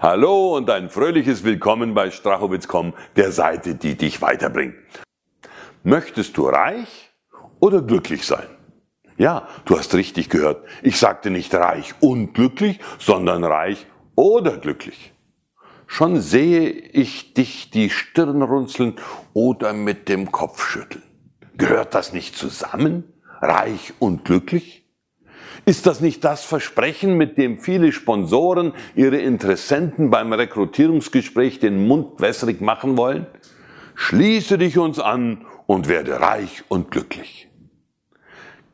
Hallo und ein fröhliches Willkommen bei Strachowitz.com, der Seite, die dich weiterbringt. Möchtest du reich oder glücklich sein? Ja, du hast richtig gehört. Ich sagte nicht reich und glücklich, sondern reich oder glücklich. Schon sehe ich dich die Stirn runzeln oder mit dem Kopf schütteln. Gehört das nicht zusammen? Reich und glücklich? Ist das nicht das Versprechen, mit dem viele Sponsoren ihre Interessenten beim Rekrutierungsgespräch den Mund wässrig machen wollen? Schließe dich uns an und werde reich und glücklich.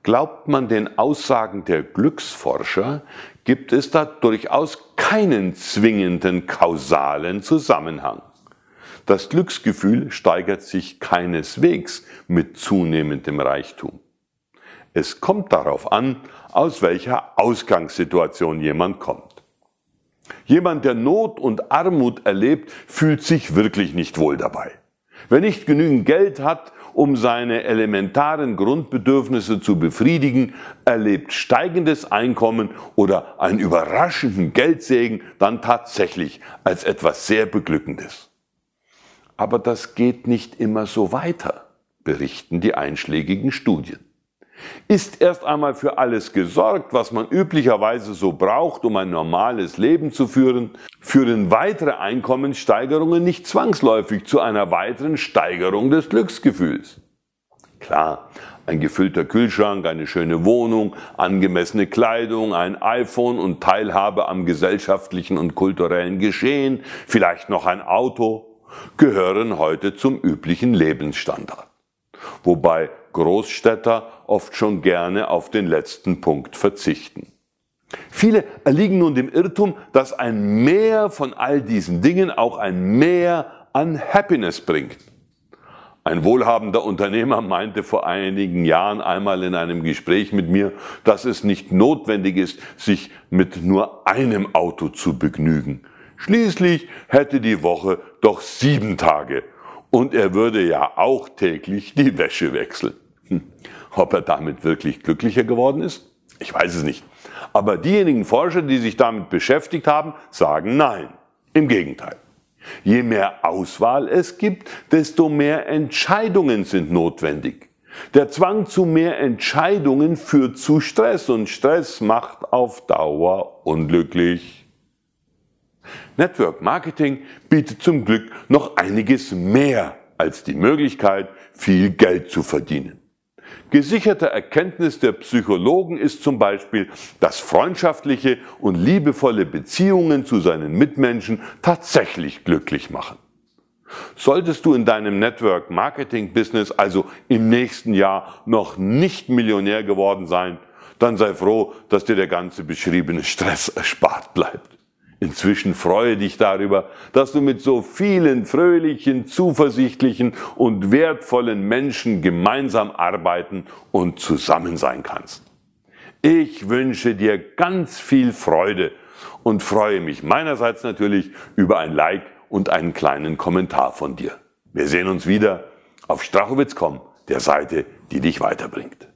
Glaubt man den Aussagen der Glücksforscher, gibt es da durchaus keinen zwingenden kausalen Zusammenhang. Das Glücksgefühl steigert sich keineswegs mit zunehmendem Reichtum. Es kommt darauf an, aus welcher Ausgangssituation jemand kommt. Jemand, der Not und Armut erlebt, fühlt sich wirklich nicht wohl dabei. Wer nicht genügend Geld hat, um seine elementaren Grundbedürfnisse zu befriedigen, erlebt steigendes Einkommen oder einen überraschenden Geldsegen dann tatsächlich als etwas sehr Beglückendes. Aber das geht nicht immer so weiter, berichten die einschlägigen Studien. Ist erst einmal für alles gesorgt, was man üblicherweise so braucht, um ein normales Leben zu führen, führen weitere Einkommenssteigerungen nicht zwangsläufig zu einer weiteren Steigerung des Glücksgefühls. Klar, ein gefüllter Kühlschrank, eine schöne Wohnung, angemessene Kleidung, ein iPhone und Teilhabe am gesellschaftlichen und kulturellen Geschehen, vielleicht noch ein Auto, gehören heute zum üblichen Lebensstandard. Wobei Großstädter oft schon gerne auf den letzten Punkt verzichten. Viele erliegen nun dem Irrtum, dass ein Mehr von all diesen Dingen auch ein Mehr an Happiness bringt. Ein wohlhabender Unternehmer meinte vor einigen Jahren einmal in einem Gespräch mit mir, dass es nicht notwendig ist, sich mit nur einem Auto zu begnügen. Schließlich hätte die Woche doch sieben Tage und er würde ja auch täglich die Wäsche wechseln. Hm. Ob er damit wirklich glücklicher geworden ist? Ich weiß es nicht. Aber diejenigen Forscher, die sich damit beschäftigt haben, sagen nein. Im Gegenteil. Je mehr Auswahl es gibt, desto mehr Entscheidungen sind notwendig. Der Zwang zu mehr Entscheidungen führt zu Stress und Stress macht auf Dauer unglücklich. Network Marketing bietet zum Glück noch einiges mehr als die Möglichkeit, viel Geld zu verdienen. Gesicherte Erkenntnis der Psychologen ist zum Beispiel, dass freundschaftliche und liebevolle Beziehungen zu seinen Mitmenschen tatsächlich glücklich machen. Solltest du in deinem Network Marketing Business also im nächsten Jahr noch nicht Millionär geworden sein, dann sei froh, dass dir der ganze beschriebene Stress erspart bleibt. Inzwischen freue dich darüber, dass du mit so vielen fröhlichen, zuversichtlichen und wertvollen Menschen gemeinsam arbeiten und zusammen sein kannst. Ich wünsche dir ganz viel Freude und freue mich meinerseits natürlich über ein Like und einen kleinen Kommentar von dir. Wir sehen uns wieder auf strachowitz.com, der Seite, die dich weiterbringt.